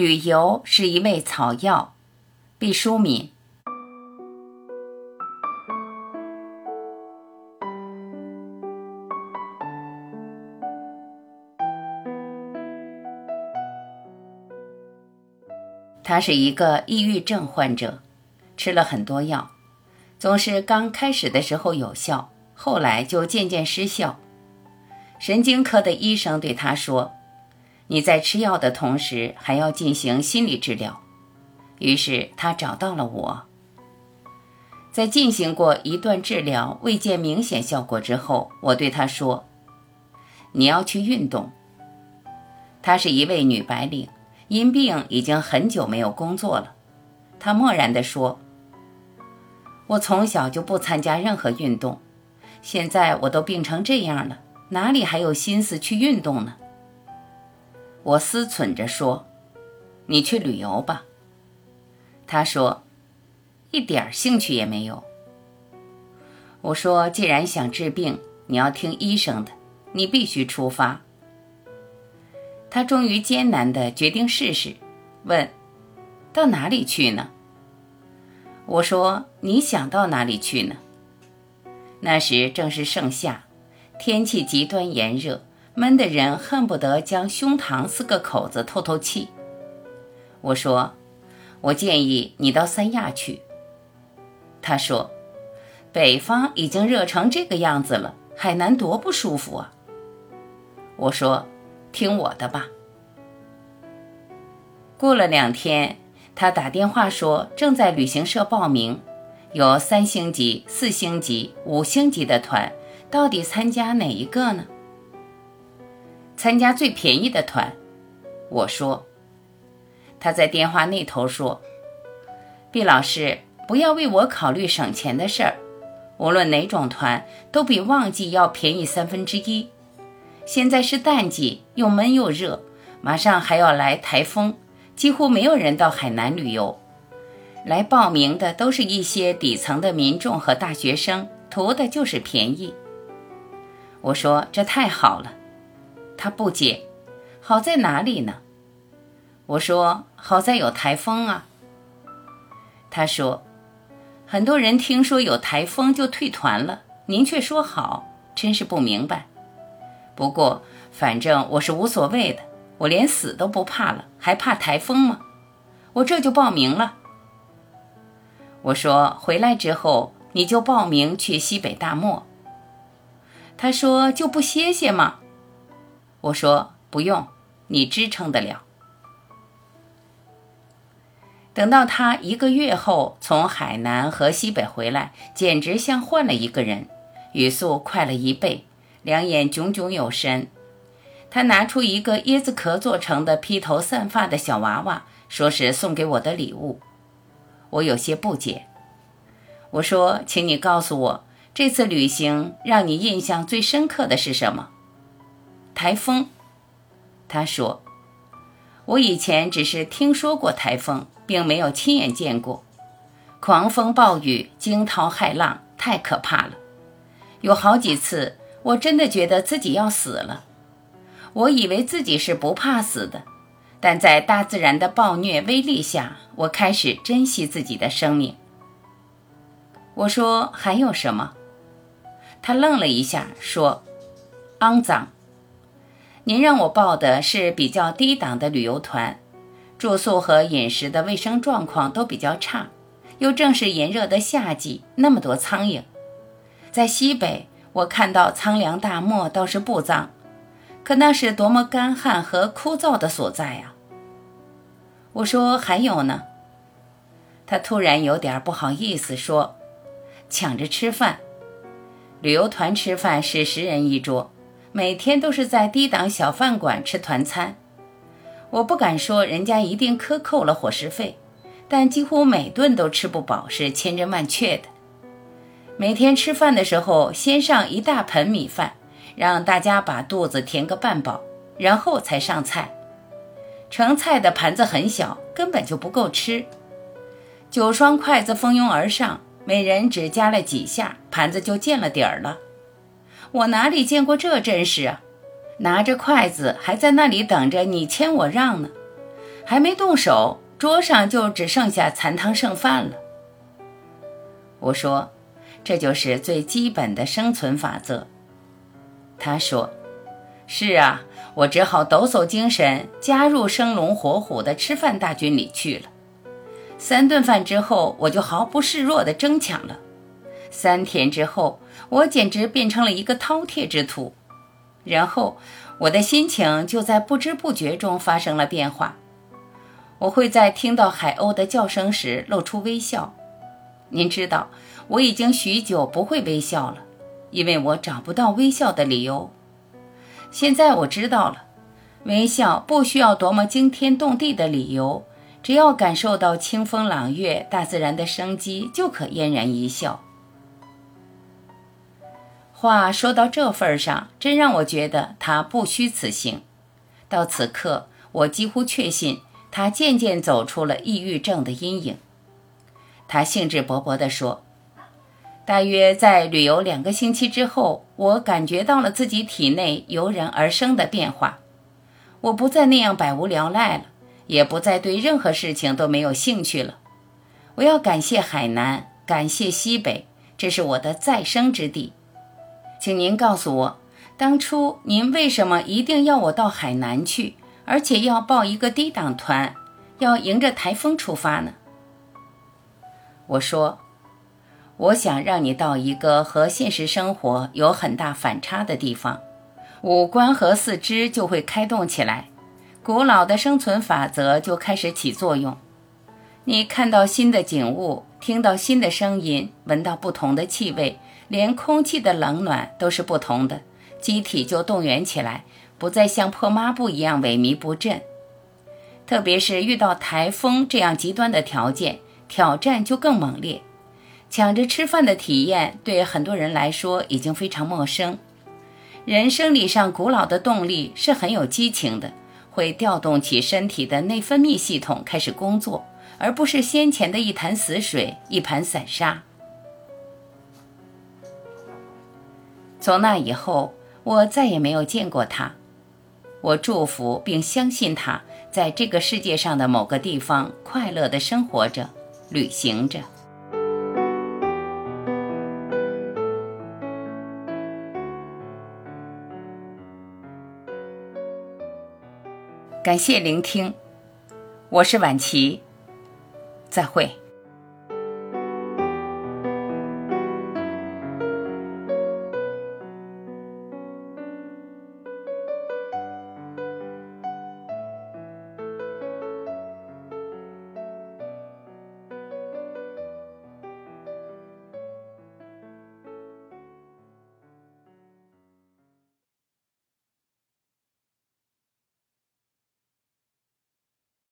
旅游是一味草药。毕淑敏。他是一个抑郁症患者，吃了很多药，总是刚开始的时候有效，后来就渐渐失效。神经科的医生对他说：“你在吃药的同时，还要进行心理治疗。”于是他找到了我。在进行过一段治疗，未见明显效果之后，我对他说：“你要去运动。”她是一位女白领，因病已经很久没有工作了。她漠然地说：“我从小就不参加任何运动，现在我都病成这样了。”哪里还有心思去运动呢？我思忖着说：“你去旅游吧。”他说：“一点兴趣也没有。”我说：“既然想治病，你要听医生的，你必须出发。”他终于艰难的决定试试，问：“到哪里去呢？”我说：“你想到哪里去呢？”那时正是盛夏。天气极端炎热，闷得人恨不得将胸膛撕个口子透透气。我说：“我建议你到三亚去。”他说：“北方已经热成这个样子了，海南多不舒服啊。”我说：“听我的吧。”过了两天，他打电话说正在旅行社报名，有三星级、四星级、五星级的团。到底参加哪一个呢？参加最便宜的团，我说。他在电话那头说：“毕老师，不要为我考虑省钱的事儿，无论哪种团都比旺季要便宜三分之一。现在是淡季，又闷又热，马上还要来台风，几乎没有人到海南旅游。来报名的都是一些底层的民众和大学生，图的就是便宜。”我说这太好了，他不解，好在哪里呢？我说好在有台风啊。他说，很多人听说有台风就退团了，您却说好，真是不明白。不过反正我是无所谓的，我连死都不怕了，还怕台风吗？我这就报名了。我说回来之后你就报名去西北大漠。他说：“就不歇歇吗？”我说：“不用，你支撑得了。”等到他一个月后从海南和西北回来，简直像换了一个人，语速快了一倍，两眼炯炯有神。他拿出一个椰子壳做成的披头散发的小娃娃，说是送给我的礼物。我有些不解，我说：“请你告诉我。”这次旅行让你印象最深刻的是什么？台风，他说：“我以前只是听说过台风，并没有亲眼见过。狂风暴雨、惊涛骇浪，太可怕了。有好几次，我真的觉得自己要死了。我以为自己是不怕死的，但在大自然的暴虐威力下，我开始珍惜自己的生命。”我说：“还有什么？”他愣了一下，说：“肮脏。您让我报的是比较低档的旅游团，住宿和饮食的卫生状况都比较差，又正是炎热的夏季，那么多苍蝇。在西北，我看到苍凉大漠倒是不脏，可那是多么干旱和枯燥的所在啊！”我说：“还有呢？”他突然有点不好意思，说：“抢着吃饭。”旅游团吃饭是十人一桌，每天都是在低档小饭馆吃团餐。我不敢说人家一定克扣了伙食费，但几乎每顿都吃不饱，是千真万确的。每天吃饭的时候，先上一大盆米饭，让大家把肚子填个半饱，然后才上菜。盛菜的盘子很小，根本就不够吃，九双筷子蜂拥而上。每人只夹了几下，盘子就见了底儿了。我哪里见过这阵势啊！拿着筷子还在那里等着你谦我让呢，还没动手，桌上就只剩下残汤剩饭了。我说：“这就是最基本的生存法则。”他说：“是啊，我只好抖擞精神，加入生龙活虎的吃饭大军里去了。三顿饭之后，我就毫不示弱地争抢了。三天之后，我简直变成了一个饕餮之徒。然后，我的心情就在不知不觉中发生了变化。我会在听到海鸥的叫声时露出微笑。”您知道，我已经许久不会微笑了，因为我找不到微笑的理由。现在我知道了，微笑不需要多么惊天动地的理由，只要感受到清风朗月、大自然的生机，就可嫣然一笑。话说到这份上，真让我觉得他不虚此行。到此刻，我几乎确信他渐渐走出了抑郁症的阴影。他兴致勃勃地说：“大约在旅游两个星期之后，我感觉到了自己体内油然而生的变化。我不再那样百无聊赖了，也不再对任何事情都没有兴趣了。我要感谢海南，感谢西北，这是我的再生之地。请您告诉我，当初您为什么一定要我到海南去，而且要报一个低档团，要迎着台风出发呢？”我说：“我想让你到一个和现实生活有很大反差的地方，五官和四肢就会开动起来，古老的生存法则就开始起作用。你看到新的景物，听到新的声音，闻到不同的气味，连空气的冷暖都是不同的，机体就动员起来，不再像破抹布一样萎靡不振。特别是遇到台风这样极端的条件。”挑战就更猛烈，抢着吃饭的体验对很多人来说已经非常陌生。人生理上古老的动力是很有激情的，会调动起身体的内分泌系统开始工作，而不是先前的一潭死水、一盘散沙。从那以后，我再也没有见过他。我祝福并相信他在这个世界上的某个地方快乐的生活着。旅行着，感谢聆听，我是晚琪，再会。